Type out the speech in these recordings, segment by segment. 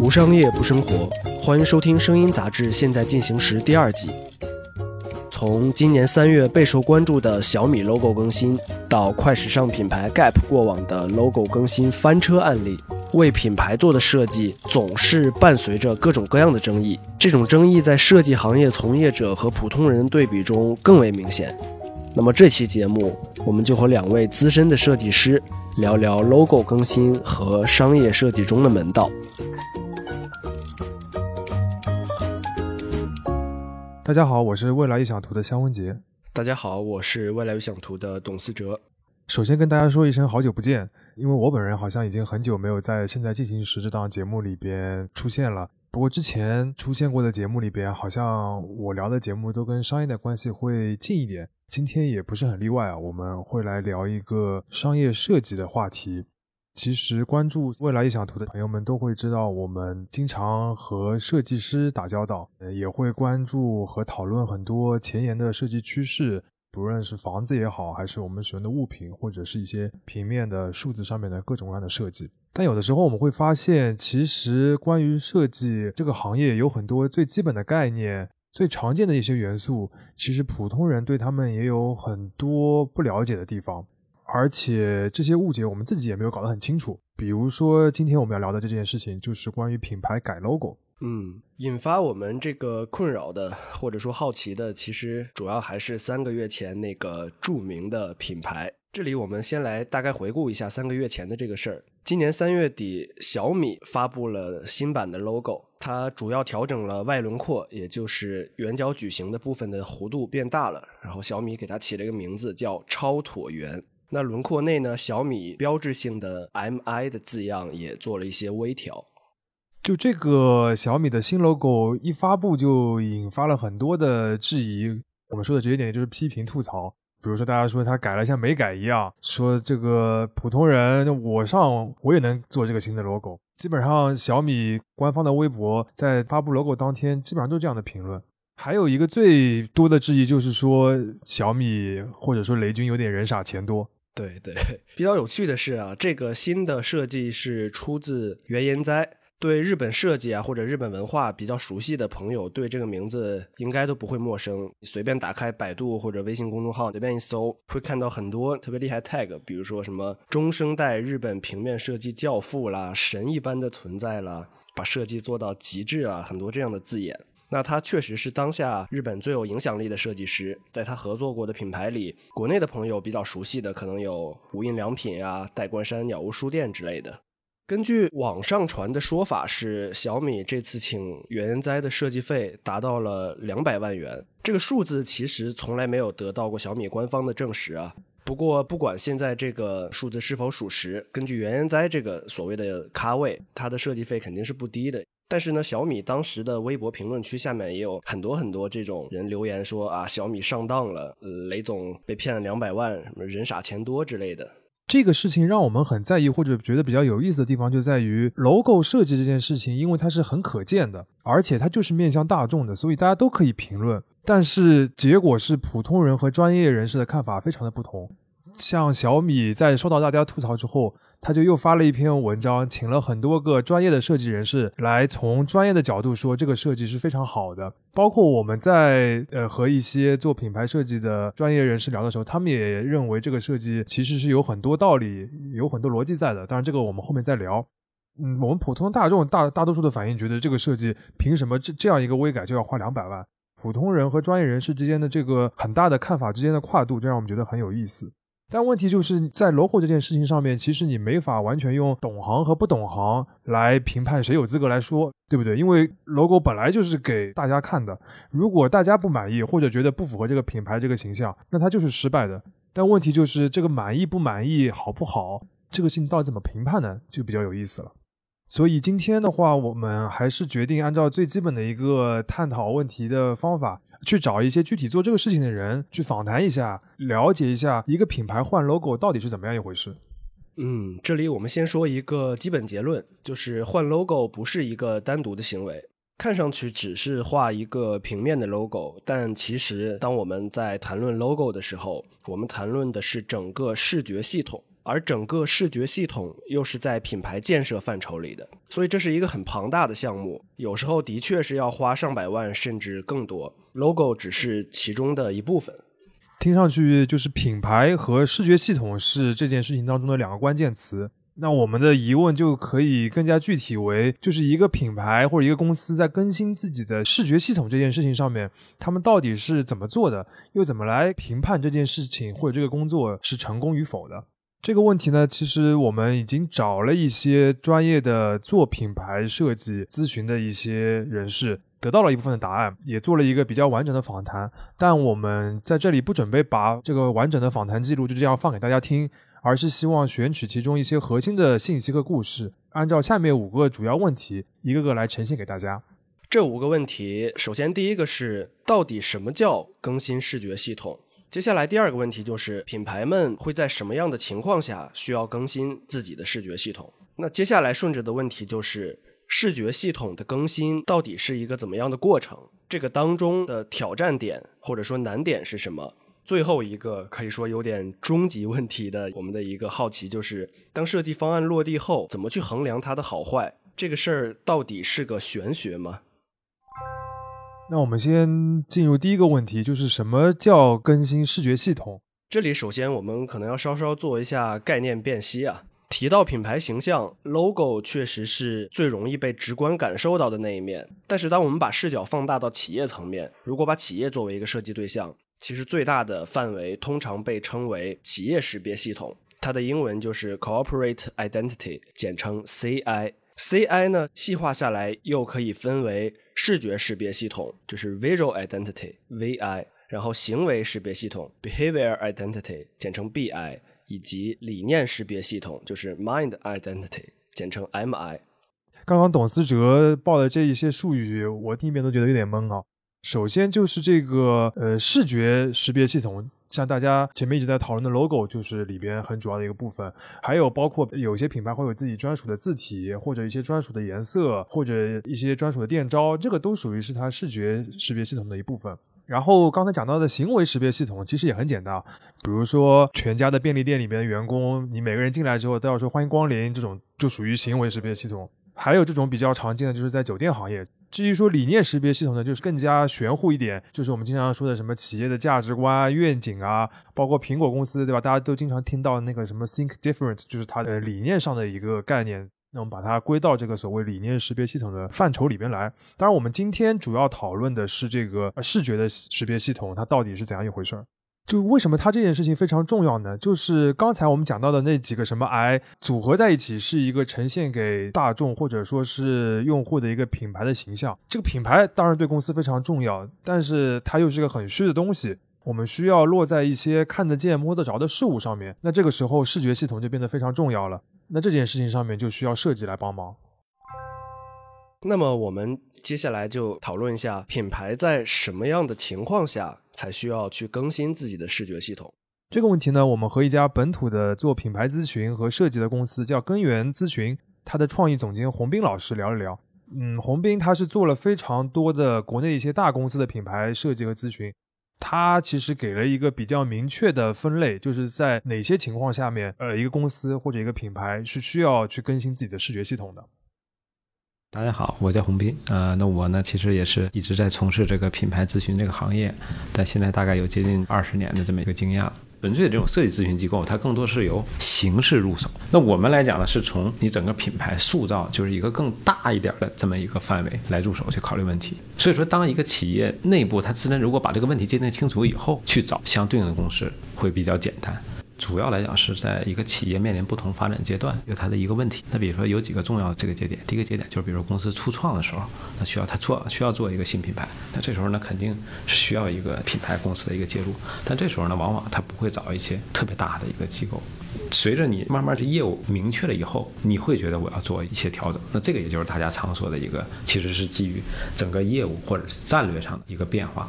无商业不生活，欢迎收听《声音杂志》现在进行时第二季。从今年三月备受关注的小米 logo 更新，到快时尚品牌 Gap 过往的 logo 更新翻车案例，为品牌做的设计总是伴随着各种各样的争议。这种争议在设计行业从业者和普通人对比中更为明显。那么这期节目，我们就和两位资深的设计师聊聊 logo 更新和商业设计中的门道。大家好，我是未来预想图的肖文杰。大家好，我是未来预想图的董思哲。首先跟大家说一声好久不见，因为我本人好像已经很久没有在《现在进行时》这档节目里边出现了。不过之前出现过的节目里边，好像我聊的节目都跟商业的关系会近一点。今天也不是很例外啊，我们会来聊一个商业设计的话题。其实关注未来异想图的朋友们都会知道，我们经常和设计师打交道，也会关注和讨论很多前沿的设计趋势，不论是房子也好，还是我们使用的物品，或者是一些平面的数字上面的各种各样的设计。但有的时候我们会发现，其实关于设计这个行业有很多最基本的概念、最常见的一些元素，其实普通人对他们也有很多不了解的地方。而且这些误解我们自己也没有搞得很清楚。比如说，今天我们要聊的这件事情，就是关于品牌改 logo。嗯，引发我们这个困扰的，或者说好奇的，其实主要还是三个月前那个著名的品牌。这里我们先来大概回顾一下三个月前的这个事儿。今年三月底，小米发布了新版的 logo，它主要调整了外轮廓，也就是圆角矩形的部分的弧度变大了。然后小米给它起了一个名字叫超椭圆。那轮廓内呢，小米标志性的 MI 的字样也做了一些微调。就这个小米的新 logo 一发布，就引发了很多的质疑。我们说的直接点，就是批评吐槽。比如说，大家说它改了像没改一样，说这个普通人我上我也能做这个新的 logo。基本上小米官方的微博在发布 logo 当天，基本上都这样的评论。还有一个最多的质疑就是说，小米或者说雷军有点人傻钱多。对对，比较有趣的是啊，这个新的设计是出自原研哉。对日本设计啊或者日本文化比较熟悉的朋友，对这个名字应该都不会陌生。随便打开百度或者微信公众号，随便一搜，会看到很多特别厉害 tag，比如说什么中生代日本平面设计教父啦、神一般的存在啦、把设计做到极致啊，很多这样的字眼。那他确实是当下日本最有影响力的设计师，在他合作过的品牌里，国内的朋友比较熟悉的可能有无印良品啊、代官山鸟屋书店之类的。根据网上传的说法是，小米这次请袁研哉的设计费达到了两百万元，这个数字其实从来没有得到过小米官方的证实啊。不过不管现在这个数字是否属实，根据袁研哉这个所谓的咖位，他的设计费肯定是不低的。但是呢，小米当时的微博评论区下面也有很多很多这种人留言说啊，小米上当了，雷总被骗了两百万，什么人傻钱多之类的。这个事情让我们很在意或者觉得比较有意思的地方就在于，logo 设计这件事情，因为它是很可见的，而且它就是面向大众的，所以大家都可以评论。但是结果是普通人和专业人士的看法非常的不同。像小米在收到大家吐槽之后，他就又发了一篇文章，请了很多个专业的设计人士来从专业的角度说这个设计是非常好的。包括我们在呃和一些做品牌设计的专业人士聊的时候，他们也认为这个设计其实是有很多道理、有很多逻辑在的。当然，这个我们后面再聊。嗯，我们普通大众大大多数的反应觉得这个设计凭什么这这样一个微改就要花两百万？普通人和专业人士之间的这个很大的看法之间的跨度，就让我们觉得很有意思。但问题就是在 logo 这件事情上面，其实你没法完全用懂行和不懂行来评判谁有资格来说，对不对？因为 logo 本来就是给大家看的，如果大家不满意或者觉得不符合这个品牌这个形象，那它就是失败的。但问题就是这个满意不满意、好不好，这个事情到底怎么评判呢？就比较有意思了。所以今天的话，我们还是决定按照最基本的一个探讨问题的方法。去找一些具体做这个事情的人去访谈一下，了解一下一个品牌换 logo 到底是怎么样一回事。嗯，这里我们先说一个基本结论，就是换 logo 不是一个单独的行为。看上去只是画一个平面的 logo，但其实当我们在谈论 logo 的时候，我们谈论的是整个视觉系统。而整个视觉系统又是在品牌建设范畴里的，所以这是一个很庞大的项目，有时候的确是要花上百万甚至更多。Logo 只是其中的一部分。听上去就是品牌和视觉系统是这件事情当中的两个关键词。那我们的疑问就可以更加具体为，就是一个品牌或者一个公司在更新自己的视觉系统这件事情上面，他们到底是怎么做的，又怎么来评判这件事情或者这个工作是成功与否的？这个问题呢，其实我们已经找了一些专业的做品牌设计咨询的一些人士，得到了一部分的答案，也做了一个比较完整的访谈。但我们在这里不准备把这个完整的访谈记录就这样放给大家听。而是希望选取其中一些核心的信息和故事，按照下面五个主要问题一个个来呈现给大家。这五个问题，首先第一个是到底什么叫更新视觉系统？接下来第二个问题就是品牌们会在什么样的情况下需要更新自己的视觉系统？那接下来顺着的问题就是视觉系统的更新到底是一个怎么样的过程？这个当中的挑战点或者说难点是什么？最后一个可以说有点终极问题的，我们的一个好奇就是，当设计方案落地后，怎么去衡量它的好坏？这个事儿到底是个玄学吗？那我们先进入第一个问题，就是什么叫更新视觉系统？这里首先我们可能要稍稍做一下概念辨析啊。提到品牌形象，logo 确实是最容易被直观感受到的那一面。但是当我们把视角放大到企业层面，如果把企业作为一个设计对象，其实最大的范围通常被称为企业识别系统，它的英文就是 Corporate Identity，简称 CI。CI 呢，细化下来又可以分为视觉识别系统，就是 Visual Identity（VI），然后行为识别系统 Behavior Identity，简称 BI，以及理念识别系统，就是 Mind Identity，简称 MI。刚刚董思哲报的这一些术语，我听一遍都觉得有点懵啊。首先就是这个呃视觉识别系统，像大家前面一直在讨论的 logo，就是里边很主要的一个部分。还有包括有些品牌会有自己专属的字体，或者一些专属的颜色，或者一些专属的店招，这个都属于是它视觉识别系统的一部分。然后刚才讲到的行为识别系统其实也很简单，比如说全家的便利店里边的员工，你每个人进来之后都要说欢迎光临，这种就属于行为识别系统。还有这种比较常见的，就是在酒店行业。至于说理念识别系统呢，就是更加玄乎一点，就是我们经常说的什么企业的价值观啊、愿景啊，包括苹果公司，对吧？大家都经常听到那个什么 Think Different，就是它的理念上的一个概念。那我们把它归到这个所谓理念识别系统的范畴里边来。当然，我们今天主要讨论的是这个视觉的识别系统，它到底是怎样一回事儿。就为什么它这件事情非常重要呢？就是刚才我们讲到的那几个什么 I 组合在一起，是一个呈现给大众或者说是用户的一个品牌的形象。这个品牌当然对公司非常重要，但是它又是一个很虚的东西。我们需要落在一些看得见、摸得着的事物上面。那这个时候视觉系统就变得非常重要了。那这件事情上面就需要设计来帮忙。那么我们接下来就讨论一下品牌在什么样的情况下才需要去更新自己的视觉系统。这个问题呢，我们和一家本土的做品牌咨询和设计的公司叫根源咨询，它的创意总监洪斌老师聊了聊。嗯，洪斌他是做了非常多的国内一些大公司的品牌设计和咨询，他其实给了一个比较明确的分类，就是在哪些情况下面，呃，一个公司或者一个品牌是需要去更新自己的视觉系统的。大家好，我叫洪斌，呃，那我呢，其实也是一直在从事这个品牌咨询这个行业，但现在大概有接近二十年的这么一个经验了。纯粹的这种设计咨询机构，它更多是由形式入手。那我们来讲呢，是从你整个品牌塑造，就是一个更大一点的这么一个范围来入手去考虑问题。所以说，当一个企业内部它自身如果把这个问题界定清楚以后，去找相对应的公司会比较简单。主要来讲是在一个企业面临不同发展阶段，有它的一个问题。那比如说有几个重要这个节点，第一个节点就是比如公司初创的时候，那需要它做需要做一个新品牌，那这时候呢肯定是需要一个品牌公司的一个介入。但这时候呢，往往它不会找一些特别大的一个机构。随着你慢慢的业务明确了以后，你会觉得我要做一些调整。那这个也就是大家常说的一个，其实是基于整个业务或者是战略上的一个变化。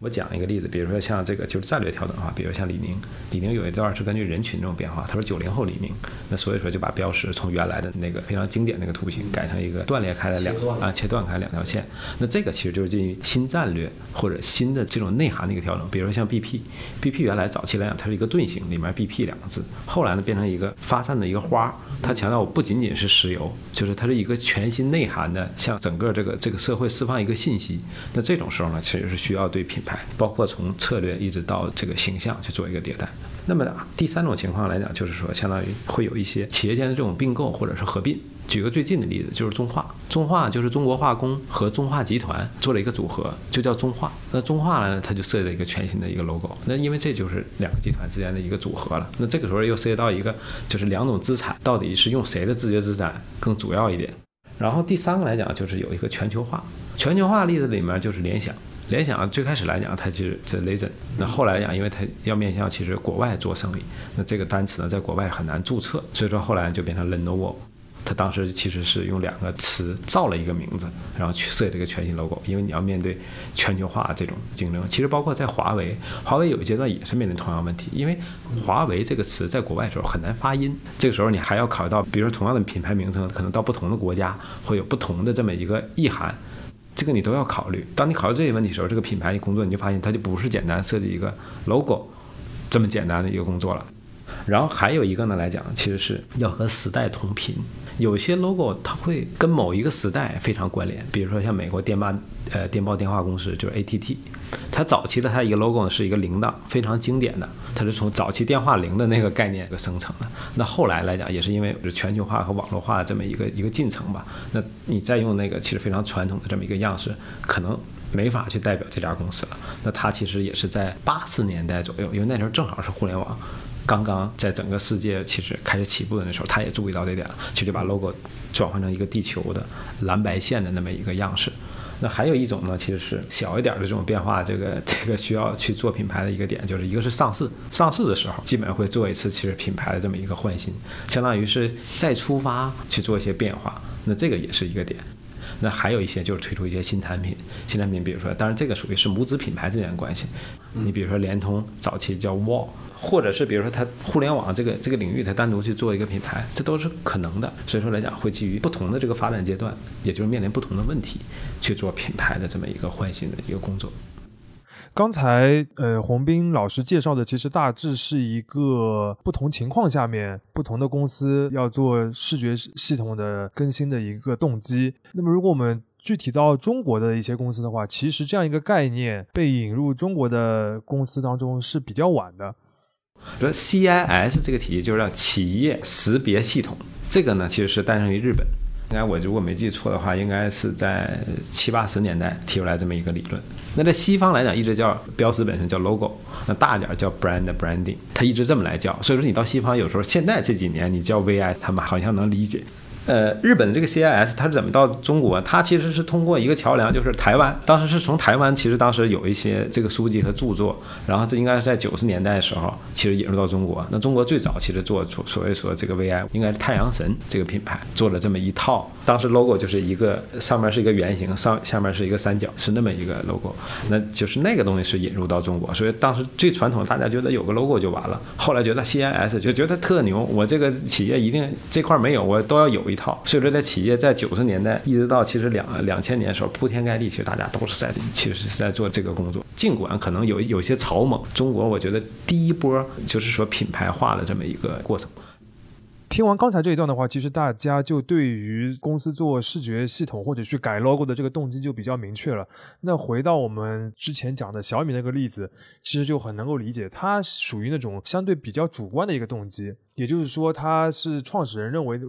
我讲一个例子，比如说像这个就是战略调整的话，比如像李宁，李宁有一段是根据人群这种变化，他说九零后李宁，那所以说就把标识从原来的那个非常经典那个图形改成一个断裂开的两啊切断开两条线，那这个其实就是基于新战略或者新的这种内涵的一个调整。比如说像 BP，BP 原来早期来讲它是一个盾形，里面 BP 两个字，后来呢变成一个发散的一个花，它强调我不仅仅是石油，就是它是一个全新内涵的，向整个这个这个社会释放一个信息。那这种时候呢，其实是需要对品。包括从策略一直到这个形象去做一个迭代。那么第三种情况来讲，就是说相当于会有一些企业间的这种并购或者是合并。举个最近的例子，就是中化。中化就是中国化工和中化集团做了一个组合，就叫中化。那中化呢，它就设计了一个全新的一个 logo。那因为这就是两个集团之间的一个组合了。那这个时候又涉及到一个，就是两种资产到底是用谁的自觉资产更主要一点。然后第三个来讲，就是有一个全球化。全球化例子里面就是联想。联想最开始来讲，它其实这雷神，那后来讲，因为它要面向其实国外做生意，那这个单词呢在国外很难注册，所以说后来就变成 Lenovo。它当时其实是用两个词造了一个名字，然后去设计这个全新 logo，因为你要面对全球化这种竞争。其实包括在华为，华为有一阶段也是面临同样问题，因为华为这个词在国外的时候很难发音，这个时候你还要考虑到，比如说同样的品牌名称，可能到不同的国家会有不同的这么一个意涵。这个你都要考虑。当你考虑这些问题的时候，这个品牌工作你就发现它就不是简单设计一个 logo 这么简单的一个工作了。然后还有一个呢来讲，其实是要和时代同频。有些 logo 它会跟某一个时代非常关联，比如说像美国电报呃电报电话公司就是 ATT，它早期的它一个 logo 是一个铃铛，非常经典的，它是从早期电话铃的那个概念一个生成的。那后来来讲也是因为全球化和网络化的这么一个一个进程吧，那你再用那个其实非常传统的这么一个样式，可能没法去代表这家公司了。那它其实也是在八十年代左右，因为那时候正好是互联网。刚刚在整个世界其实开始起步的那时候，他也注意到这点了，其实就把 logo 转换成一个地球的蓝白线的那么一个样式。那还有一种呢，其实是小一点的这种变化，这个这个需要去做品牌的一个点，就是一个是上市，上市的时候基本会做一次其实品牌的这么一个换新，相当于是再出发去做一些变化。那这个也是一个点。那还有一些就是推出一些新产品，新产品比如说，当然这个属于是母子品牌之间的关系。你比如说联通早期叫 Wall。或者是比如说它互联网这个这个领域，它单独去做一个品牌，这都是可能的。所以说来讲，会基于不同的这个发展阶段，也就是面临不同的问题，去做品牌的这么一个换新的一个工作。刚才呃，洪斌老师介绍的，其实大致是一个不同情况下面不同的公司要做视觉系统的更新的一个动机。那么如果我们具体到中国的一些公司的话，其实这样一个概念被引入中国的公司当中是比较晚的。比如 CIS 这个体系就是叫企业识别系统，这个呢其实是诞生于日本，应该我如果没记错的话，应该是在七八十年代提出来这么一个理论。那在西方来讲，一直叫标识本身叫 logo，那大点儿叫 brand branding，它一直这么来叫。所以说你到西方有时候现在这几年你叫 VI，他们好像能理解。呃，日本的这个 CIS 它是怎么到中国？它其实是通过一个桥梁，就是台湾。当时是从台湾，其实当时有一些这个书籍和著作，然后这应该是在九十年代的时候，其实引入到中国。那中国最早其实做所所谓说这个 VI，应该是太阳神这个品牌做了这么一套。当时 logo 就是一个上面是一个圆形，上下面是一个三角，是那么一个 logo。那就是那个东西是引入到中国，所以当时最传统，大家觉得有个 logo 就完了。后来觉得 CIS 就觉得特牛，我这个企业一定这块没有，我都要有一套。所以说，在企业在九十年代一直到其实两两千年的时候，铺天盖地，其实大家都是在其实是在做这个工作。尽管可能有有些草莽，中国我觉得第一波就是说品牌化的这么一个过程。听完刚才这一段的话，其实大家就对于公司做视觉系统或者去改 logo 的这个动机就比较明确了。那回到我们之前讲的小米那个例子，其实就很能够理解，它属于那种相对比较主观的一个动机。也就是说，它是创始人认为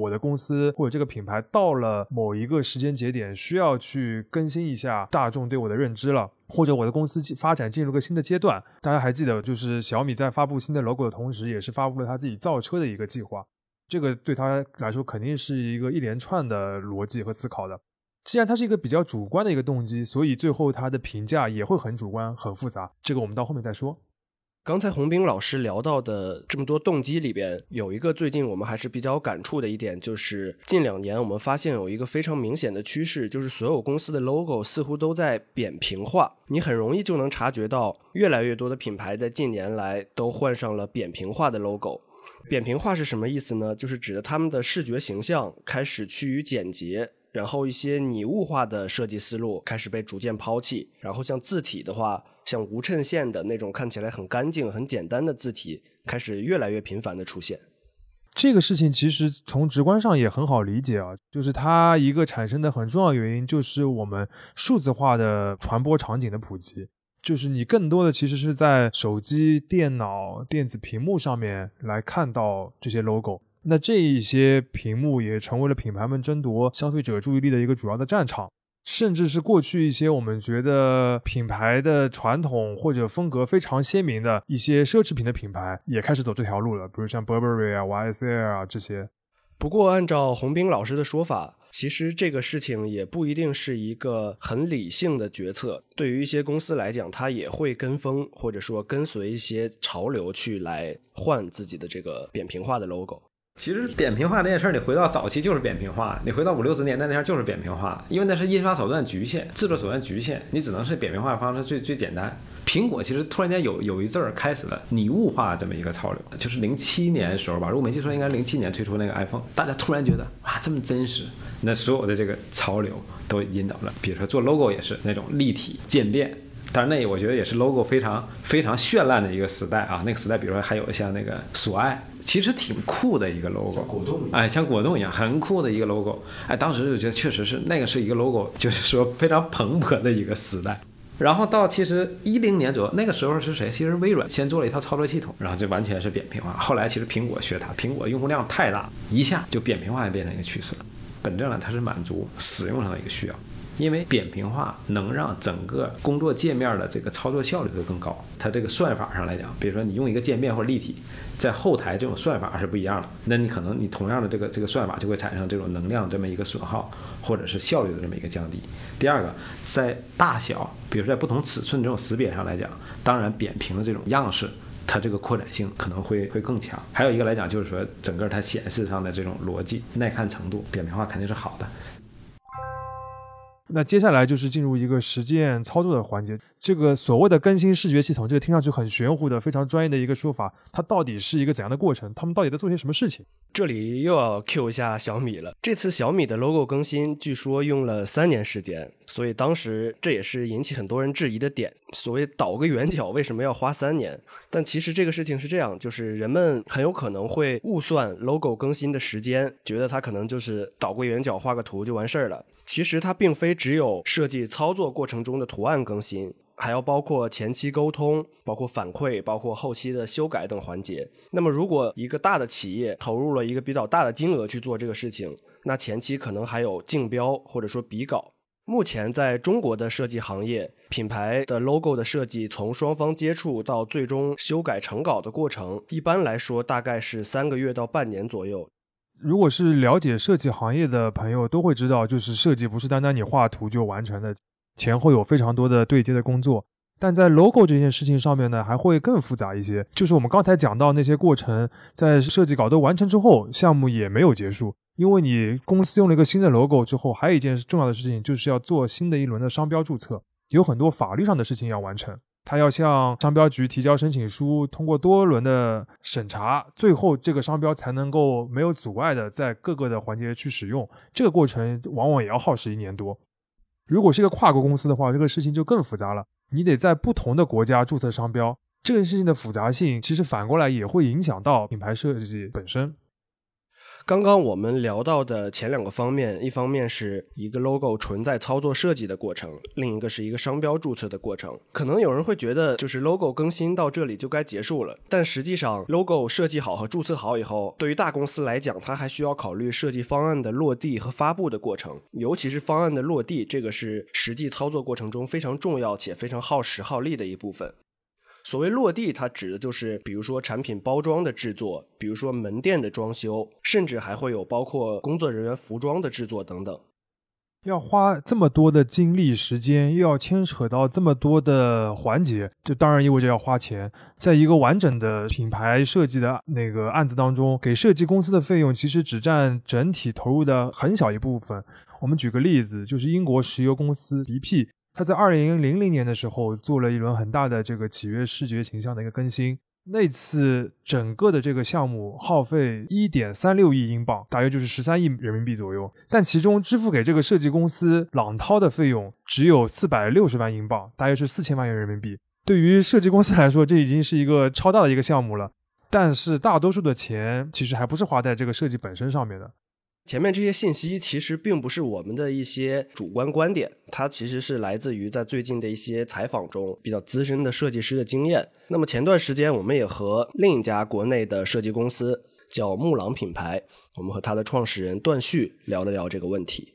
我的公司或者这个品牌到了某一个时间节点，需要去更新一下大众对我的认知了，或者我的公司发展进入个新的阶段。大家还记得，就是小米在发布新的 logo 的同时，也是发布了他自己造车的一个计划。这个对他来说肯定是一个一连串的逻辑和思考的。既然它是一个比较主观的一个动机，所以最后它的评价也会很主观、很复杂。这个我们到后面再说。刚才洪斌老师聊到的这么多动机里边，有一个最近我们还是比较感触的一点，就是近两年我们发现有一个非常明显的趋势，就是所有公司的 logo 似乎都在扁平化。你很容易就能察觉到，越来越多的品牌在近年来都换上了扁平化的 logo。扁平化是什么意思呢？就是指的他们的视觉形象开始趋于简洁。然后一些拟物化的设计思路开始被逐渐抛弃，然后像字体的话，像无衬线的那种看起来很干净、很简单的字体开始越来越频繁的出现。这个事情其实从直观上也很好理解啊，就是它一个产生的很重要原因就是我们数字化的传播场景的普及，就是你更多的其实是在手机、电脑、电子屏幕上面来看到这些 logo。那这一些屏幕也成为了品牌们争夺消费者注意力的一个主要的战场，甚至是过去一些我们觉得品牌的传统或者风格非常鲜明的一些奢侈品的品牌，也开始走这条路了，比如像 Burberry 啊、YSL 啊这些。不过，按照洪斌老师的说法，其实这个事情也不一定是一个很理性的决策。对于一些公司来讲，它也会跟风或者说跟随一些潮流去来换自己的这个扁平化的 logo。其实扁平化这件事儿，你回到早期就是扁平化，你回到五六十年代那儿就是扁平化，因为那是印刷手段局限，制作手段局限，你只能是扁平化方式最最简单。苹果其实突然间有有一阵儿开始了拟物化这么一个潮流，就是零七年的时候吧，如果没记错，应该零七年推出那个 iPhone，大家突然觉得哇这么真实，那所有的这个潮流都引导了，比如说做 logo 也是那种立体渐变。但是那我觉得也是 logo 非常非常绚烂的一个时代啊，那个时代，比如说还有像那个索爱，其实挺酷的一个 logo，果冻，哎，像果冻一样很酷的一个 logo，哎，当时就觉得确实是那个是一个 logo，就是说非常蓬勃的一个时代。然后到其实一零年左右，那个时候是谁？其实微软先做了一套操作系统，然后就完全是扁平化。后来其实苹果学它，苹果用户量太大，一下就扁平化变成一个趋势了。本质上它是满足使用上的一个需要。因为扁平化能让整个工作界面的这个操作效率会更高。它这个算法上来讲，比如说你用一个渐变或立体，在后台这种算法是不一样的。那你可能你同样的这个这个算法就会产生这种能量这么一个损耗，或者是效率的这么一个降低。第二个，在大小，比如说在不同尺寸这种识别上来讲，当然扁平的这种样式，它这个扩展性可能会会更强。还有一个来讲，就是说整个它显示上的这种逻辑耐看程度，扁平化肯定是好的。那接下来就是进入一个实践操作的环节。这个所谓的更新视觉系统，这个听上去很玄乎的、非常专业的一个说法，它到底是一个怎样的过程？他们到底在做些什么事情？这里又要 Q 一下小米了。这次小米的 logo 更新，据说用了三年时间，所以当时这也是引起很多人质疑的点。所谓倒个圆角，为什么要花三年？但其实这个事情是这样，就是人们很有可能会误算 logo 更新的时间，觉得它可能就是倒个圆角、画个图就完事儿了。其实它并非只有设计操作过程中的图案更新，还要包括前期沟通、包括反馈、包括后期的修改等环节。那么，如果一个大的企业投入了一个比较大的金额去做这个事情，那前期可能还有竞标或者说比稿。目前在中国的设计行业，品牌的 logo 的设计从双方接触到最终修改成稿的过程，一般来说大概是三个月到半年左右。如果是了解设计行业的朋友，都会知道，就是设计不是单单你画图就完成的，前后有非常多的对接的工作。但在 logo 这件事情上面呢，还会更复杂一些。就是我们刚才讲到那些过程，在设计稿都完成之后，项目也没有结束，因为你公司用了一个新的 logo 之后，还有一件重要的事情，就是要做新的一轮的商标注册，有很多法律上的事情要完成。他要向商标局提交申请书，通过多轮的审查，最后这个商标才能够没有阻碍的在各个的环节去使用。这个过程往往也要耗时一年多。如果是一个跨国公司的话，这个事情就更复杂了。你得在不同的国家注册商标，这个事情的复杂性其实反过来也会影响到品牌设计本身。刚刚我们聊到的前两个方面，一方面是一个 logo 纯在操作设计的过程，另一个是一个商标注册的过程。可能有人会觉得，就是 logo 更新到这里就该结束了，但实际上，logo 设计好和注册好以后，对于大公司来讲，它还需要考虑设计方案的落地和发布的过程，尤其是方案的落地，这个是实际操作过程中非常重要且非常耗时耗力的一部分。所谓落地，它指的就是，比如说产品包装的制作，比如说门店的装修，甚至还会有包括工作人员服装的制作等等。要花这么多的精力时间，又要牵扯到这么多的环节，就当然意味着要花钱。在一个完整的品牌设计的那个案子当中，给设计公司的费用其实只占整体投入的很小一部分。我们举个例子，就是英国石油公司 BP，他在二零零零年的时候做了一轮很大的这个企业视觉形象的一个更新。那次整个的这个项目耗费一点三六亿英镑，大约就是十三亿人民币左右。但其中支付给这个设计公司朗涛的费用只有四百六十万英镑，大约是四千万元人民币。对于设计公司来说，这已经是一个超大的一个项目了。但是大多数的钱其实还不是花在这个设计本身上面的。前面这些信息其实并不是我们的一些主观观点，它其实是来自于在最近的一些采访中比较资深的设计师的经验。那么前段时间，我们也和另一家国内的设计公司叫木朗品牌，我们和它的创始人段旭聊了聊这个问题。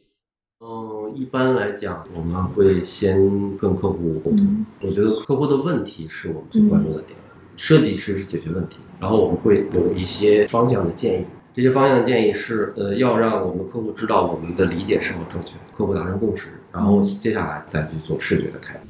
嗯，一般来讲，我们会先跟客户沟通。我觉得客户的问题是我们最关注的点，设计师是解决问题，然后我们会有一些方向的建议。这些方向建议是，呃，要让我们的客户知道我们的理解是否正确，客户达成共识，然后接下来再去做视觉的开发。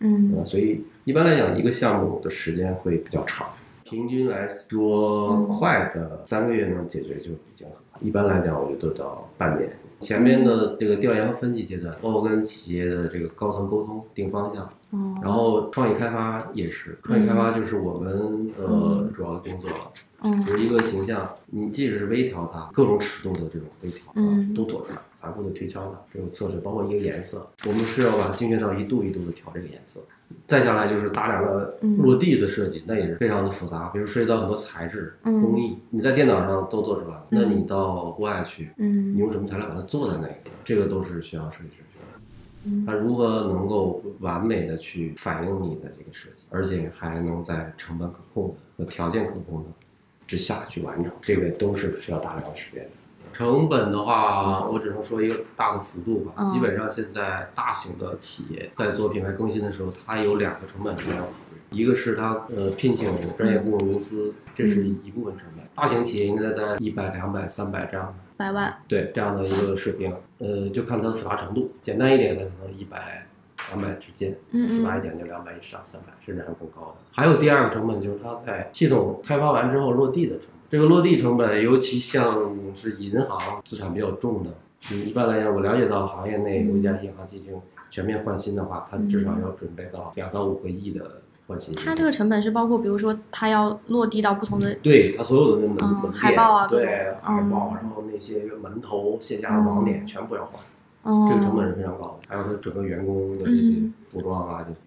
嗯，所以一般来讲，一个项目的时间会比较长，平均来说，快的三个月能解决就已经很好。一般来讲，我觉得到半年。前面的这个调研和分析阶段，包括跟企业的这个高层沟通、定方向，然后创意开发也是，创意开发就是我们呃主要的工作了。嗯，就是一个形象，你即使是微调它，各种尺度的这种微调，嗯，都做出来，反复的推敲它，这种测试，包括一个颜色，我们是要把精确到一度一度的调这个颜色。再下来就是大量的落地的设计，那也是非常的复杂，比如涉及到很多材质、工艺，你在电脑上都做出来了，那你到户外去，嗯，你用什么材料把它做在那个，这个都是需要设计师学的。他如何能够完美的去反映你的这个设计，而且还能在成本可控和条件可控的。之下去完成，这个都是需要大量的时间的。成本的话，我只能说一个大的幅度吧。基本上现在大型的企业在做品牌更新的时候，它有两个成本需要考虑，一个是它呃聘请专业顾问公司，这是一部分成本。大型企业应该在一百、两百、三百这样的百万，对这样的一个水平。呃，就看它的复杂程度，简单一点的可能一百。两百之间，复杂一点就两百以上，三百甚至还更高的。还有第二个成本就是它在系统开发完之后落地的成本。这个落地成本，尤其像是银行资产比较重的，一般来讲，我了解到行业内有一家银行进行全面换新的话，它至少要准备到两到五个亿的换新。它这个成本是包括，比如说它要落地到不同的，对它所有的门门海报啊，对海报，然后那些门头、线下的网点全部要换。这个成本是非常高的，还有他整个员工的这些服装啊，这些。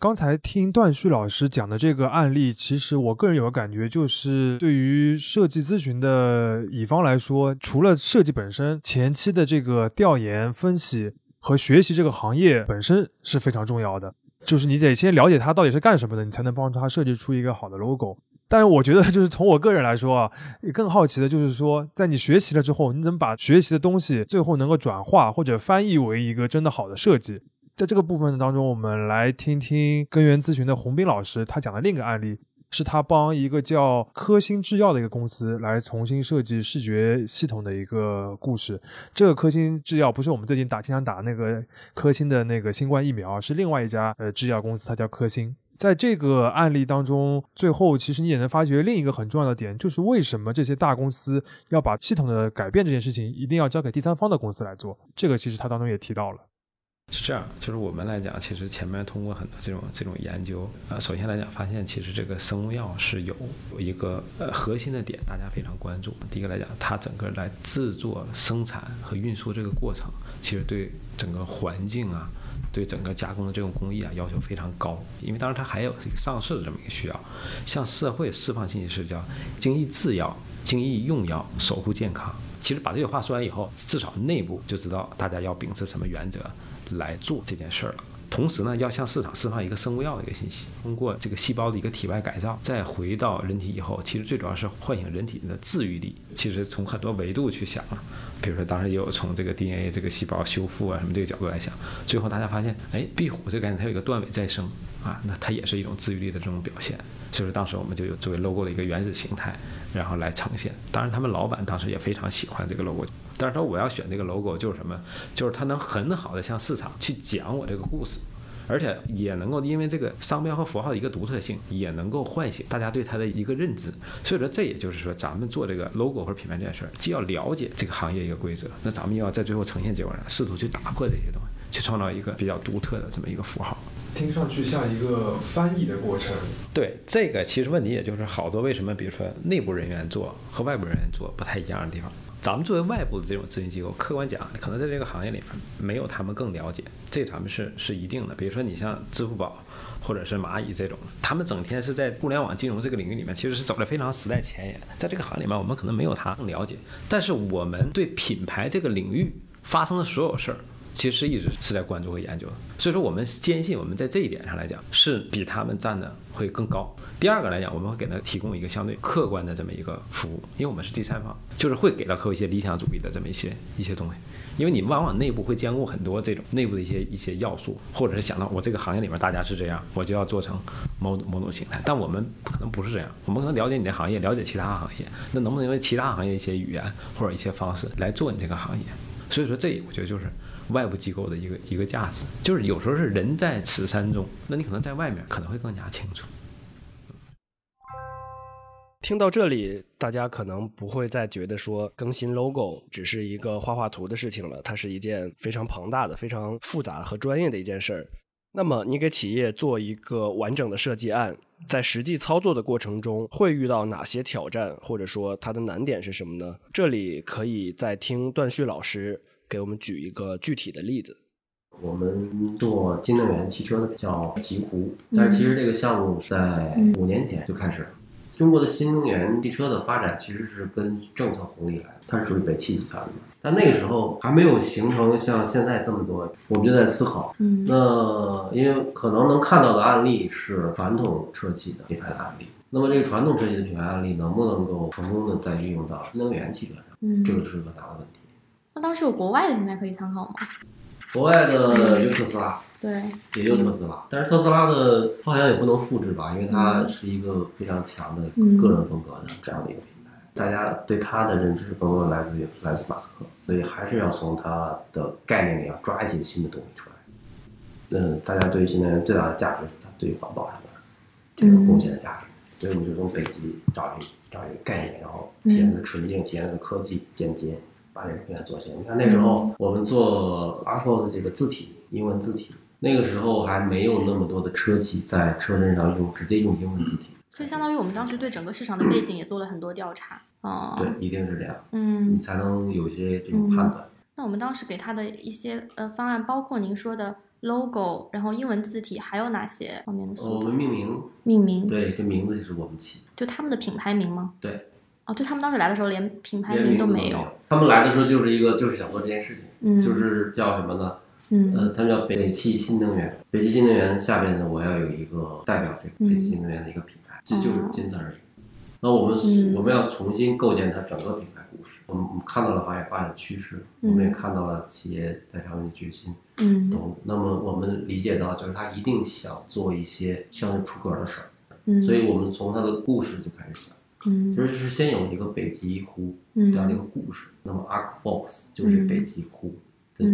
刚才听段旭老师讲的这个案例，其实我个人有个感觉，就是对于设计咨询的乙方来说，除了设计本身，前期的这个调研、分析和学习这个行业本身是非常重要的。就是你得先了解它到底是干什么的，你才能帮助他设计出一个好的 logo。但是我觉得，就是从我个人来说啊，也更好奇的就是说，在你学习了之后，你怎么把学习的东西最后能够转化或者翻译为一个真的好的设计？在这个部分当中，我们来听听根源咨询的洪斌老师他讲的另一个案例，是他帮一个叫科兴制药的一个公司来重新设计视觉系统的一个故事。这个科兴制药不是我们最近打经常打那个科兴的那个新冠疫苗，是另外一家呃制药公司，它叫科兴。在这个案例当中，最后其实你也能发觉另一个很重要的点，就是为什么这些大公司要把系统的改变这件事情一定要交给第三方的公司来做？这个其实他当中也提到了。是这样，就是我们来讲，其实前面通过很多这种这种研究啊，首先来讲发现，其实这个生物药是有有一个呃核心的点，大家非常关注。第一个来讲，它整个来制作、生产和运输这个过程，其实对整个环境啊。对整个加工的这种工艺啊要求非常高，因为当然它还有这个上市的这么一个需要，向社会释放信息是叫精益制药、精益用药、守护健康。其实把这句话说完以后，至少内部就知道大家要秉持什么原则来做这件事儿了。同时呢，要向市场释放一个生物药的一个信息，通过这个细胞的一个体外改造，再回到人体以后，其实最主要是唤醒人体的治愈力。其实从很多维度去想啊，比如说当时也有从这个 DNA 这个细胞修复啊什么这个角度来想，最后大家发现，哎，壁虎这个概念它有一个断尾再生啊，那它也是一种治愈力的这种表现。所以说当时我们就有作为 logo 的一个原始形态，然后来呈现。当然他们老板当时也非常喜欢这个 logo。但是说我要选这个 logo 就是什么？就是它能很好的向市场去讲我这个故事。而且也能够因为这个商标和符号的一个独特性，也能够唤醒大家对它的一个认知。所以说，这也就是说，咱们做这个 logo 或者品牌这件事儿，既要了解这个行业一个规则，那咱们又要在最后呈现结果上，试图去打破这些东西，去创造一个比较独特的这么一个符号。听上去像一个翻译的过程。对，这个其实问题也就是好多为什么，比如说内部人员做和外部人员做不太一样的地方。咱们作为外部的这种咨询机构，客观讲，可能在这个行业里面没有他们更了解，这咱们是是一定的。比如说你像支付宝或者是蚂蚁这种，他们整天是在互联网金融这个领域里面，其实是走的非常时代前沿。在这个行业里面，我们可能没有他更了解，但是我们对品牌这个领域发生的所有事儿。其实一直是在关注和研究的，所以说我们坚信我们在这一点上来讲是比他们站的会更高。第二个来讲，我们会给他提供一个相对客观的这么一个服务，因为我们是第三方，就是会给到客户一些理想主义的这么一些一些东西。因为你往往内部会兼顾很多这种内部的一些一些要素，或者是想到我这个行业里面大家是这样，我就要做成某某种形态。但我们不可能不是这样，我们可能了解你的行业，了解其他行业，那能不能用其他行业一些语言或者一些方式来做你这个行业？所以说，这我觉得就是。外部机构的一个一个价值，就是有时候是人在此山中，那你可能在外面可能会更加清楚。听到这里，大家可能不会再觉得说更新 logo 只是一个画画图的事情了，它是一件非常庞大的、非常复杂和专业的一件事儿。那么，你给企业做一个完整的设计案，在实际操作的过程中会遇到哪些挑战，或者说它的难点是什么呢？这里可以再听段旭老师。给我们举一个具体的例子。我们做新能源汽车的叫极狐，但是其实这个项目在五年前就开始了。中国的新能源汽车的发展其实是跟政策红利来的，它是属于北汽集团的。但那个时候还没有形成像现在这么多，我们就在思考，嗯，那因为可能能看到的案例是传统车企的品牌的案例，那么这个传统车企的品牌案例能不能够成功的再运用到新能源汽车上？嗯，这个是个大的问题。当时有国外的品牌可以参考吗？国外的就特斯拉，对，也就特斯拉。但是特斯拉的好像也不能复制吧，因为它是一个非常强的个人风格的这样的一个品牌。大家对它的认知更多来自于来自马斯克，所以还是要从它的概念里要抓一些新的东西出来。嗯，大家对于新能源最大的价值是它对于环保上的这个贡献的价值，所以我们就从北极找一找一个概念，然后体现的纯净，体现的科技简洁。把这个平台做起来。你看那时候我们做 Apple 的这个字体，英文字体，那个时候还没有那么多的车企在车身上用直接用英文字体。所以相当于我们当时对整个市场的背景也做了很多调查。哦，对，一定是这样。嗯，你才能有一些这种判断。那我们当时给他的一些呃方案，包括您说的 logo，然后英文字体，还有哪些方面的？我们命名，命名，对，这名字也是我们起。就他们的品牌名吗？对。哦，就他们当时来的时候连品牌名都没有。他们来的时候就是一个，就是想做这件事情，就是叫什么呢？嗯，呃，他们叫北汽新能源。北汽新能源下边呢，我要有一个代表这个北汽新能源的一个品牌，这就是仅此而已。那我们我们要重新构建它整个品牌故事。我们看到了行业发展趋势，我们也看到了企业在上面的决心。嗯，懂。那么我们理解到，就是他一定想做一些相对出格的事儿。嗯，所以我们从他的故事就开始想。嗯，其实是先有一个北极狐这样的一个故事，那么 Arc Fox 就是北极狐的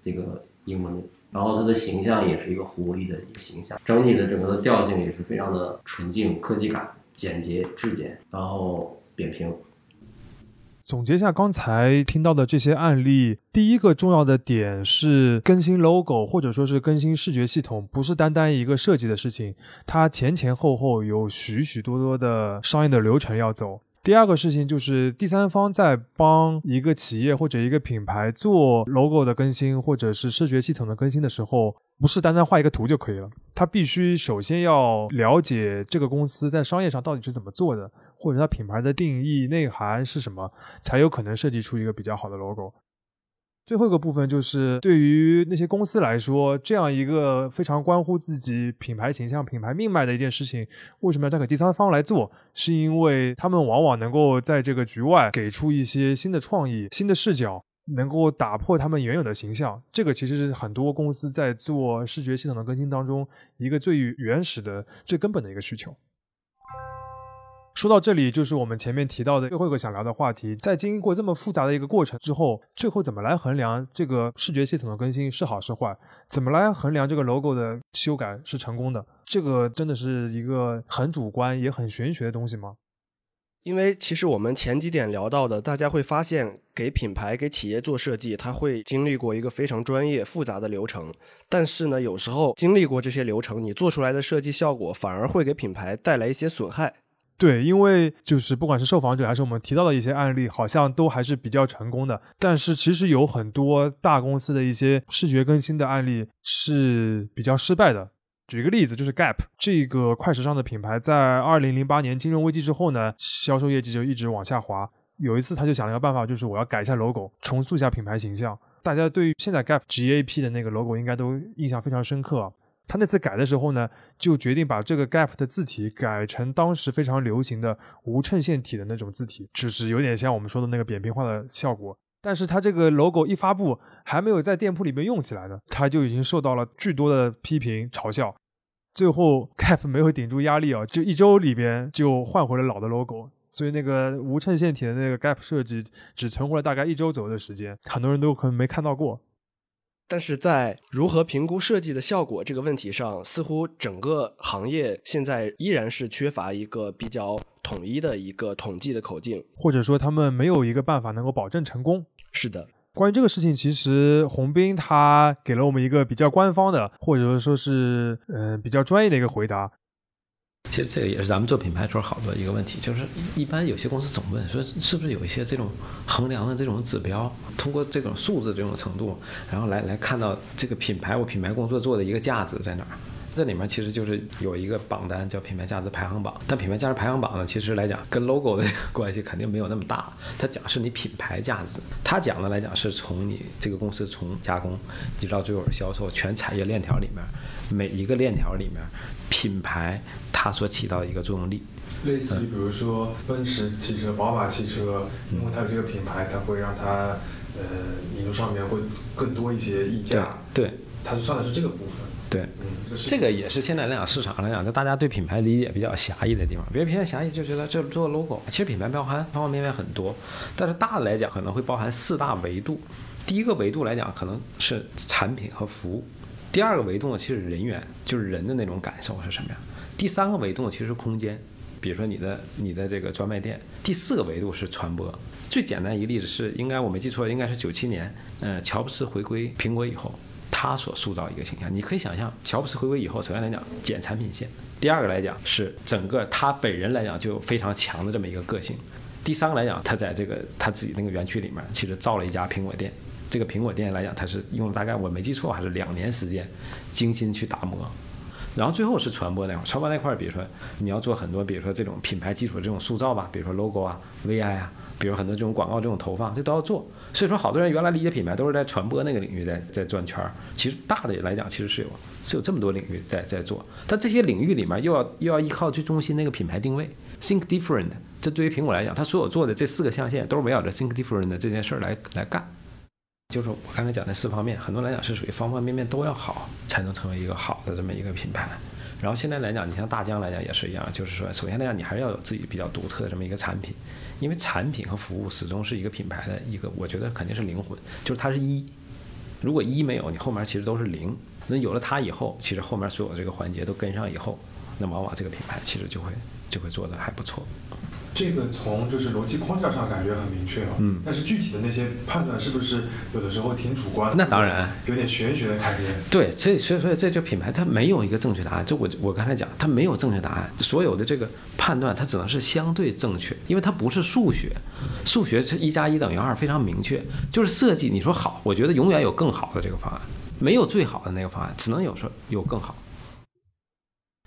这个英文，然后它的形象也是一个狐狸的一个形象，整体的整个的调性也是非常的纯净、科技感、简洁、质简，然后扁平。总结一下刚才听到的这些案例，第一个重要的点是更新 logo 或者说是更新视觉系统，不是单单一个设计的事情，它前前后后有许许多多的商业的流程要走。第二个事情就是第三方在帮一个企业或者一个品牌做 logo 的更新或者是视觉系统的更新的时候，不是单单画一个图就可以了，他必须首先要了解这个公司在商业上到底是怎么做的。或者它品牌的定义内涵是什么，才有可能设计出一个比较好的 logo。最后一个部分就是对于那些公司来说，这样一个非常关乎自己品牌形象、品牌命脉的一件事情，为什么要交给第三方来做？是因为他们往往能够在这个局外给出一些新的创意、新的视角，能够打破他们原有的形象。这个其实是很多公司在做视觉系统的更新当中一个最原始的、最根本的一个需求。说到这里，就是我们前面提到的最后一个想聊的话题。在经过这么复杂的一个过程之后，最后怎么来衡量这个视觉系统的更新是好是坏？怎么来衡量这个 logo 的修改是成功的？这个真的是一个很主观也很玄学的东西吗？因为其实我们前几点聊到的，大家会发现，给品牌、给企业做设计，它会经历过一个非常专业、复杂的流程。但是呢，有时候经历过这些流程，你做出来的设计效果反而会给品牌带来一些损害。对，因为就是不管是受访者还是我们提到的一些案例，好像都还是比较成功的。但是其实有很多大公司的一些视觉更新的案例是比较失败的。举一个例子，就是 Gap 这个快时尚的品牌，在二零零八年金融危机之后呢，销售业绩就一直往下滑。有一次他就想了一个办法，就是我要改一下 logo，重塑一下品牌形象。大家对于现在 Gap GAP 的那个 logo 应该都印象非常深刻。他那次改的时候呢，就决定把这个 Gap 的字体改成当时非常流行的无衬线体的那种字体，就是有点像我们说的那个扁平化的效果。但是他这个 logo 一发布，还没有在店铺里面用起来呢，他就已经受到了巨多的批评嘲笑。最后 Gap 没有顶住压力啊，就一周里边就换回了老的 logo。所以那个无衬线体的那个 Gap 设计只存活了大概一周左右的时间，很多人都可能没看到过。但是在如何评估设计的效果这个问题上，似乎整个行业现在依然是缺乏一个比较统一的一个统计的口径，或者说他们没有一个办法能够保证成功。是的，关于这个事情，其实洪斌他给了我们一个比较官方的，或者说是嗯比较专业的一个回答。其实这个也是咱们做品牌时候好多一个问题，就是一般有些公司总问说，是不是有一些这种衡量的这种指标，通过这种数字这种程度，然后来来看到这个品牌我品牌工作做的一个价值在哪儿？这里面其实就是有一个榜单叫品牌价值排行榜，但品牌价值排行榜呢，其实来讲跟 logo 的 关系肯定没有那么大，它讲是你品牌价值，它讲的来讲是从你这个公司从加工一直到最后销售全产业链条里面每一个链条里面品牌它所起到一个作用力。类似于比如说奔驰汽车、宝马汽车，因为它有这个品牌，它会让它呃引入上面会更多一些溢价，对，它就算的是这个部分。对，这个也是现在来讲市场来讲，就大家对品牌理解比较狭义的地方。别偏狭义就觉得这做 logo，其实品牌包含方方面面很多，但是大的来讲可能会包含四大维度。第一个维度来讲可能是产品和服务，第二个维度呢其实人员就是人的那种感受是什么样，第三个维度其实是空间，比如说你的你的这个专卖店，第四个维度是传播。最简单一例子是，应该我没记错，应该是九七年，嗯，乔布斯回归苹果以后。他所塑造一个形象，你可以想象，乔布斯回归以后，首先来讲剪产品线，第二个来讲是整个他本人来讲就非常强的这么一个个性，第三个来讲，他在这个他自己那个园区里面，其实造了一家苹果店，这个苹果店来讲，他是用了大概我没记错还是两年时间，精心去打磨，然后最后是传播那块，传播那块，比如说你要做很多，比如说这种品牌基础的这种塑造吧，比如说 logo 啊，VI 啊。比如很多这种广告这种投放，这都要做。所以说，好多人原来理解品牌都是在传播那个领域在在转圈儿。其实大的来讲，其实是有是有这么多领域在在做。但这些领域里面又要又要依靠最中心那个品牌定位，think different。这对于苹果来讲，它所有做的这四个象限都是围绕着 think different 这件事儿来来干。就是我刚才讲的四方面，很多来讲是属于方方面面都要好，才能成为一个好的这么一个品牌。然后现在来讲，你像大疆来讲也是一样，就是说，首先来讲，你还是要有自己比较独特的这么一个产品，因为产品和服务始终是一个品牌的一个，我觉得肯定是灵魂，就是它是一，如果一没有，你后面其实都是零。那有了它以后，其实后面所有这个环节都跟上以后，那往往这个品牌其实就会就会做的还不错。这个从就是逻辑框架上感觉很明确啊，嗯，但是具体的那些判断是不是有的时候挺主观？那当然，有点玄学的感觉。对，所以所以所以这就品牌它没有一个正确答案。就我我刚才讲，它没有正确答案，所有的这个判断它只能是相对正确，因为它不是数学，数学是一加一等于二，非常明确。就是设计，你说好，我觉得永远有更好的这个方案，没有最好的那个方案，只能有说有更好。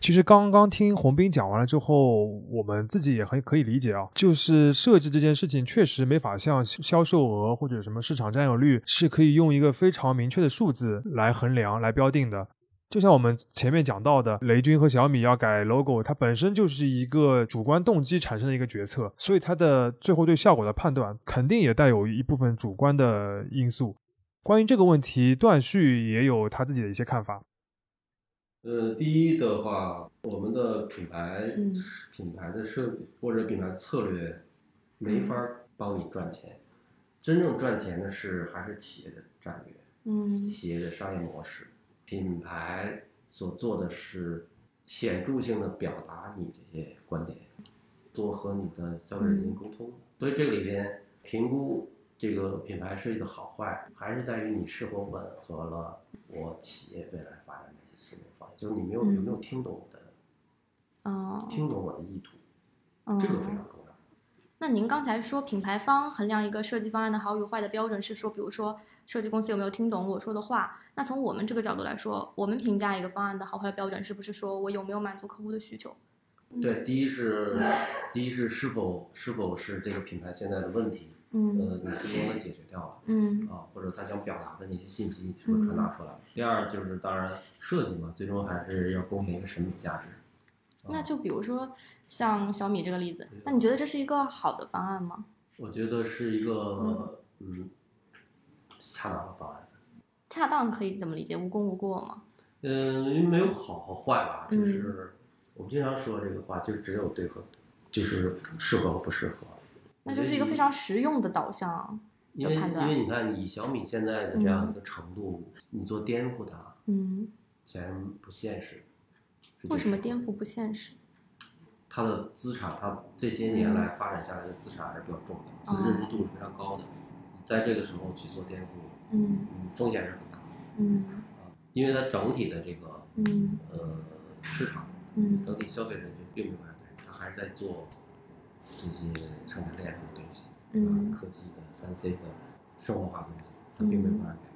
其实刚刚听洪斌讲完了之后，我们自己也很可以理解啊，就是设计这件事情确实没法像销售额或者什么市场占有率是可以用一个非常明确的数字来衡量、来标定的。就像我们前面讲到的，雷军和小米要改 logo，它本身就是一个主观动机产生的一个决策，所以它的最后对效果的判断肯定也带有一部分主观的因素。关于这个问题，段旭也有他自己的一些看法。呃，第一的话，我们的品牌、嗯。品牌的设或者品牌策略没法儿帮你赚钱，真正赚钱的是还是企业的战略。嗯。企业的商业模式，品牌所做的是显著性的表达你这些观点，多和你的消费者进行沟通。所以这个里边评估这个品牌设计的好坏，还是在于你是否吻合了我企业未来发展的一些思路就是你没有、嗯有没有听懂我的，哦听懂我的意图，哦这个非常重要。那您刚才说品牌方衡量一个设计方案的好与坏的标准是说，比如说设计公司有没有听懂我说的话？那从我们这个角度来说，我们评价一个方案的好坏标准是不是说我有没有满足客户的需求？对，第一是第一是是否是否是这个品牌现在的问题，嗯呃，你最终能解决掉了。嗯啊，或者他想表达的那些信息是不是传达出来了？第二就是当然设计嘛，最终还是要贡献一个审美价值。啊那就比如说像小米这个例子，那你觉得这是一个好的方案吗？我觉得是一个嗯恰当的方案。恰当可以怎么理解？无功无过吗？嗯，因为没有好和坏吧，就嗯是我们经常说这个话，就是只有对和，就是适合和不适合。那就是一个非常实用的导向因为因的判断为你看，以小米现在的这样一个程度，你做颠覆它，嗯，显然不现实。为什么颠覆不现实？它的资产，它这些年来发展下来的资产还是比较重的，它的认知度是非常高的。在这个时候去做颠覆，嗯嗯，风险是很大的嗯啊，因为它整体的这个嗯呃市场，嗯整体消费人群并没有改变，它还是在做这些生产链上的东西，嗯科技的、三 C 的、生活化的东西，它并没有发生改变。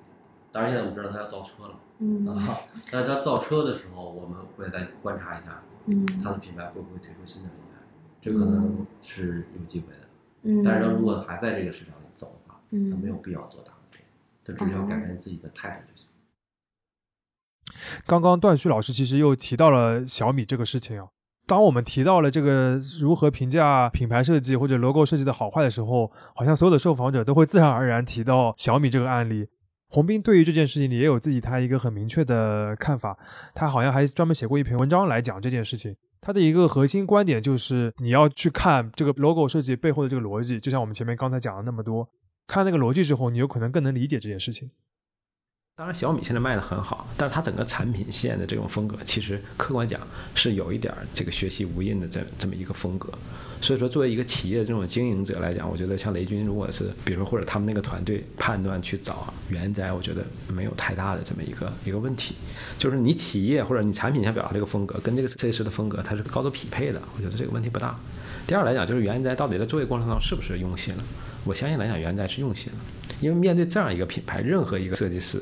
当然，现在我们知道它要造车了嗯啊，但是它造车的时候，我们会再观察一下嗯它的品牌会不会推出新的品牌，这可能是有机会的。嗯，但是它如果还在这个市场里走的话，嗯它嗯没有必要做大的变，它只需要改变自己的态度就行。刚刚段旭老师其实又提到了小米这个事情啊。当我们提到了这个如何评价品牌设计或者 logo 设计的好坏的时候，好像所有的受访者都会自然而然提到小米这个案例。洪斌对于这件事情也有自己他一个很明确的看法，他好像还专门写过一篇文章来讲这件事情。他的一个核心观点就是你要去看这个 logo 设计背后的这个逻辑，就像我们前面刚才讲了那么多，看那个逻辑之后，你有可能更能理解这件事情。当然，小米现在卖的很好，但是它整个产品线的这种风格，其实客观讲是有一点儿这个学习无印的这这么一个风格。所以说，作为一个企业的这种经营者来讲，我觉得像雷军，如果是比如说或者他们那个团队判断去找原宅，我觉得没有太大的这么一个一个问题。就是你企业或者你产品想表达这个风格，跟这个设计师的风格它是高度匹配的，我觉得这个问题不大。第二来讲，就是原摘到底在作业过程当中是不是用心了？我相信来讲，原摘是用心了，因为面对这样一个品牌，任何一个设计师。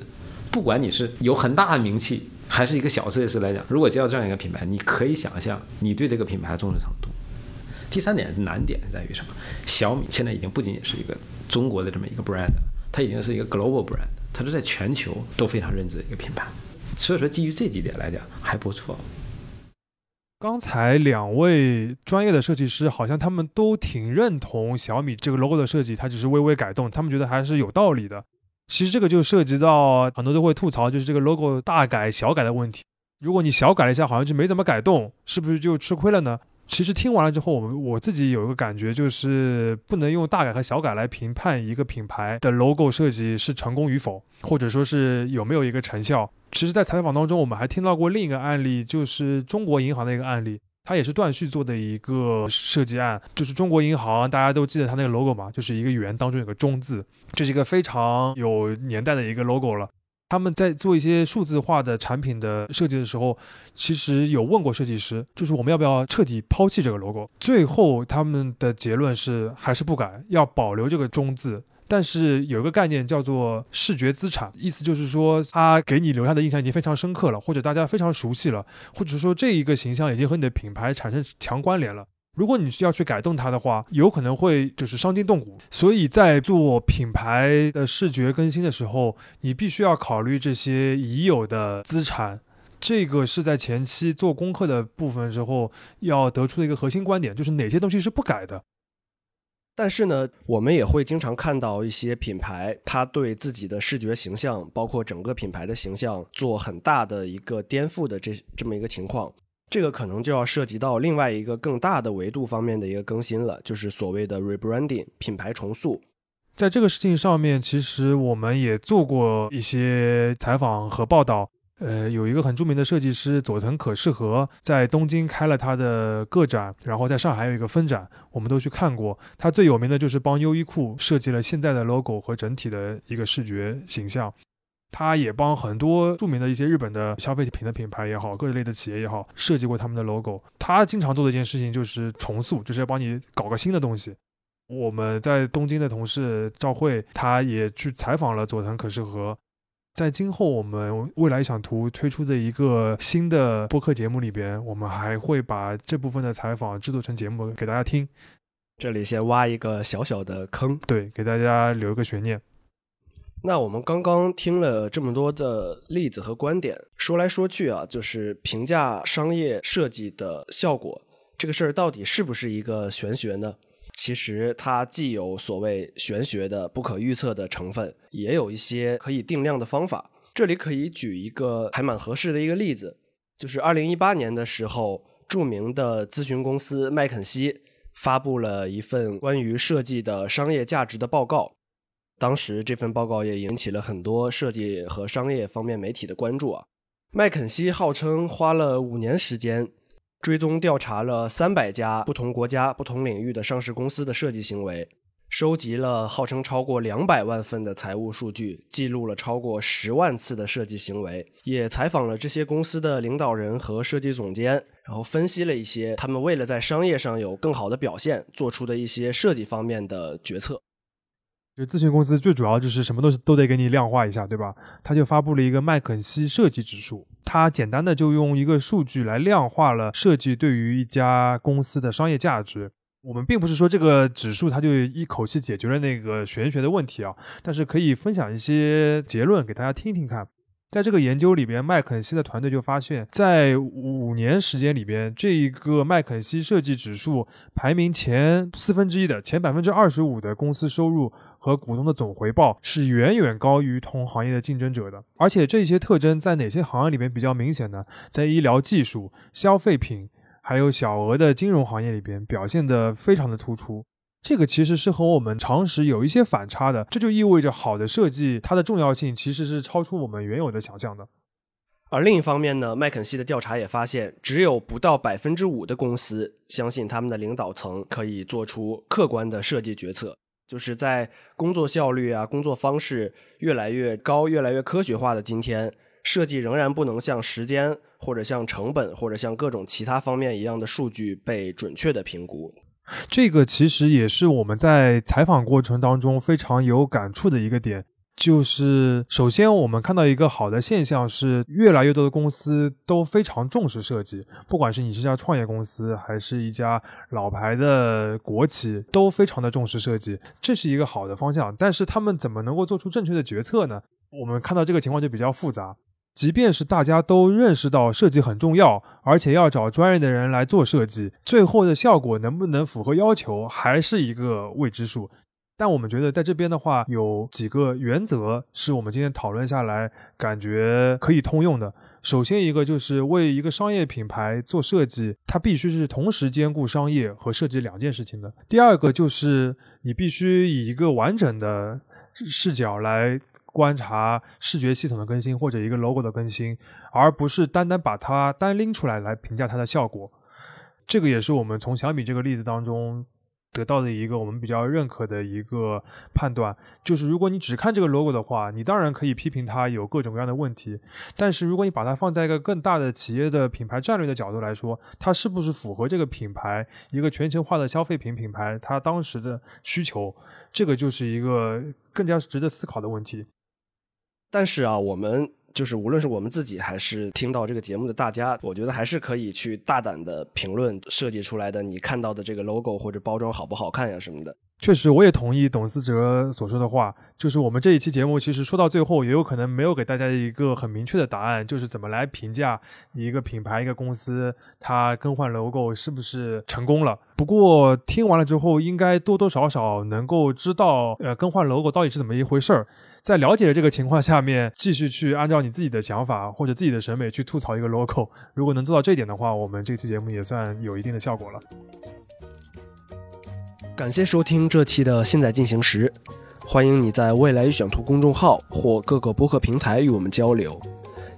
不管你是有很大的名气，还是一个小设计师来讲，如果接到这样一个品牌，你可以想象你对这个品牌的重视程度。第三点难点在于什么？小米现在已经不仅仅是一个中国的这么一个 brand，它已经是一个 global brand，它是在全球都非常认知的一个品牌。所以说，基于这几点来讲，还不错。刚才两位专业的设计师好像他们都挺认同小米这个 logo 的设计，它只是微微改动，他们觉得还是有道理的。其实这个就涉及到很多都会吐槽，就是这个 logo 大改小改的问题。如果你小改了一下，好像就没怎么改动，是不是就吃亏了呢？其实听完了之后，我们我自己有一个感觉，就是不能用大改和小改来评判一个品牌的 logo 设计是成功与否，或者说是有没有一个成效。其实，在采访当中，我们还听到过另一个案例，就是中国银行的一个案例。它也是断续做的一个设计案，就是中国银行，大家都记得它那个 logo 嘛，就是一个圆当中有个中字，这是一个非常有年代的一个 logo 了。他们在做一些数字化的产品的设计的时候，其实有问过设计师，就是我们要不要彻底抛弃这个 logo？最后他们的结论是还是不改，要保留这个中字。但是有一个概念叫做视觉资产，意思就是说，它给你留下的印象已经非常深刻了，或者大家非常熟悉了，或者说这一个形象已经和你的品牌产生强关联了。如果你需要去改动它的话，有可能会就是伤筋动骨。所以在做品牌的视觉更新的时候，你必须要考虑这些已有的资产。这个是在前期做功课的部分之后要得出的一个核心观点，就是哪些东西是不改的。但是呢，我们也会经常看到一些品牌，它对自己的视觉形象，包括整个品牌的形象，做很大的一个颠覆的这这么一个情况。这个可能就要涉及到另外一个更大的维度方面的一个更新了，就是所谓的 rebranding 品牌重塑。在这个事情上面，其实我们也做过一些采访和报道。呃，有一个很著名的设计师佐藤可士和在东京开了他的个展，然后在上海有一个分展，我们都去看过。他最有名的就是帮优衣库设计了现在的 logo 和整体的一个视觉形象。他也帮很多著名的一些日本的消费品的品牌也好，各类的企业也好，设计过他们的 logo。他经常做的一件事情就是重塑，就是要帮你搞个新的东西。我们在东京的同事赵慧，他也去采访了佐藤可士和。在今后我们未来一想图推出的一个新的播客节目里边，我们还会把这部分的采访制作成节目给大家听。这里先挖一个小小的坑，对，给大家留一个悬念。那我们刚刚听了这么多的例子和观点，说来说去啊，就是评价商业设计的效果这个事儿，到底是不是一个玄学呢？其实它既有所谓玄学的不可预测的成分，也有一些可以定量的方法。这里可以举一个还蛮合适的一个例子，就是二零一八年的时候，著名的咨询公司麦肯锡发布了一份关于设计的商业价值的报告。当时这份报告也引起了很多设计和商业方面媒体的关注啊。麦肯锡号称花了五年时间。追踪调查了三百家不同国家、不同领域的上市公司的设计行为，收集了号称超过两百万份的财务数据，记录了超过十万次的设计行为，也采访了这些公司的领导人和设计总监，然后分析了一些他们为了在商业上有更好的表现，做出的一些设计方面的决策。就咨询公司最主要就是什么东西都得给你量化一下，对吧？他就发布了一个麦肯锡设计指数，他简单的就用一个数据来量化了设计对于一家公司的商业价值。我们并不是说这个指数它就一口气解决了那个玄学的问题啊，但是可以分享一些结论给大家听听看。在这个研究里边，麦肯锡的团队就发现，在五年时间里边，这一个麦肯锡设计指数排名前四分之一的前百分之二十五的公司收入和股东的总回报是远远高于同行业的竞争者的。而且这些特征在哪些行业里边比较明显呢？在医疗技术、消费品，还有小额的金融行业里边表现得非常的突出。这个其实是和我们常识有一些反差的，这就意味着好的设计它的重要性其实是超出我们原有的想象的。而另一方面呢，麦肯锡的调查也发现，只有不到百分之五的公司相信他们的领导层可以做出客观的设计决策。就是在工作效率啊、工作方式越来越高、越来越科学化的今天，设计仍然不能像时间或者像成本或者像各种其他方面一样的数据被准确的评估。这个其实也是我们在采访过程当中非常有感触的一个点，就是首先我们看到一个好的现象是，越来越多的公司都非常重视设计，不管是你是一家创业公司，还是一家老牌的国企，都非常的重视设计，这是一个好的方向。但是他们怎么能够做出正确的决策呢？我们看到这个情况就比较复杂。即便是大家都认识到设计很重要，而且要找专业的人来做设计，最后的效果能不能符合要求，还是一个未知数。但我们觉得在这边的话，有几个原则是我们今天讨论下来感觉可以通用的。首先一个就是为一个商业品牌做设计，它必须是同时兼顾商业和设计两件事情的。第二个就是你必须以一个完整的视角来。观察视觉系统的更新或者一个 logo 的更新，而不是单单把它单拎出来来评价它的效果。这个也是我们从小米这个例子当中得到的一个我们比较认可的一个判断，就是如果你只看这个 logo 的话，你当然可以批评它有各种各样的问题，但是如果你把它放在一个更大的企业的品牌战略的角度来说，它是不是符合这个品牌一个全球化的消费品品牌它当时的需求，这个就是一个更加值得思考的问题。但是啊，我们就是无论是我们自己还是听到这个节目的大家，我觉得还是可以去大胆的评论设计出来的你看到的这个 logo 或者包装好不好看呀什么的。确实，我也同意董思哲所说的话，就是我们这一期节目其实说到最后，也有可能没有给大家一个很明确的答案，就是怎么来评价一个品牌、一个公司它更换 logo 是不是成功了。不过听完了之后，应该多多少少能够知道，呃，更换 logo 到底是怎么一回事儿。在了解这个情况下面，继续去按照你自己的想法或者自己的审美去吐槽一个 logo，如果能做到这一点的话，我们这期节目也算有一定的效果了。感谢收听这期的《现在进行时》，欢迎你在未来与选图公众号或各个播客平台与我们交流。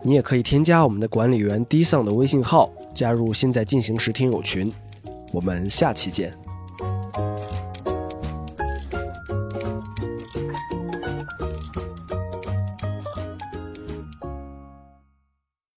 你也可以添加我们的管理员 Dson 的微信号，加入《现在进行时》听友群。我们下期见。